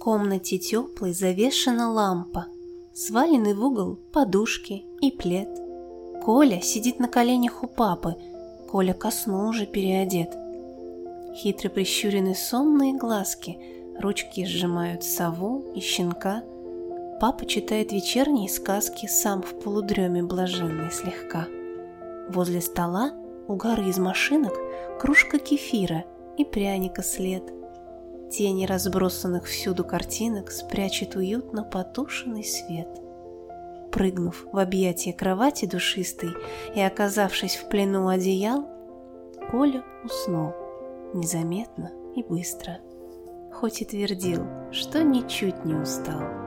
комнате теплой завешена лампа, свалены в угол подушки и плед. Коля сидит на коленях у папы, Коля ко сну уже переодет. Хитро прищурены сонные глазки, ручки сжимают сову и щенка. Папа читает вечерние сказки, сам в полудреме блаженный слегка. Возле стола у горы из машинок кружка кефира и пряника след. Тени разбросанных всюду картинок спрячет уютно потушенный свет. Прыгнув в объятия кровати душистой и оказавшись в плену одеял, Коля уснул незаметно и быстро, хоть и твердил, что ничуть не устал.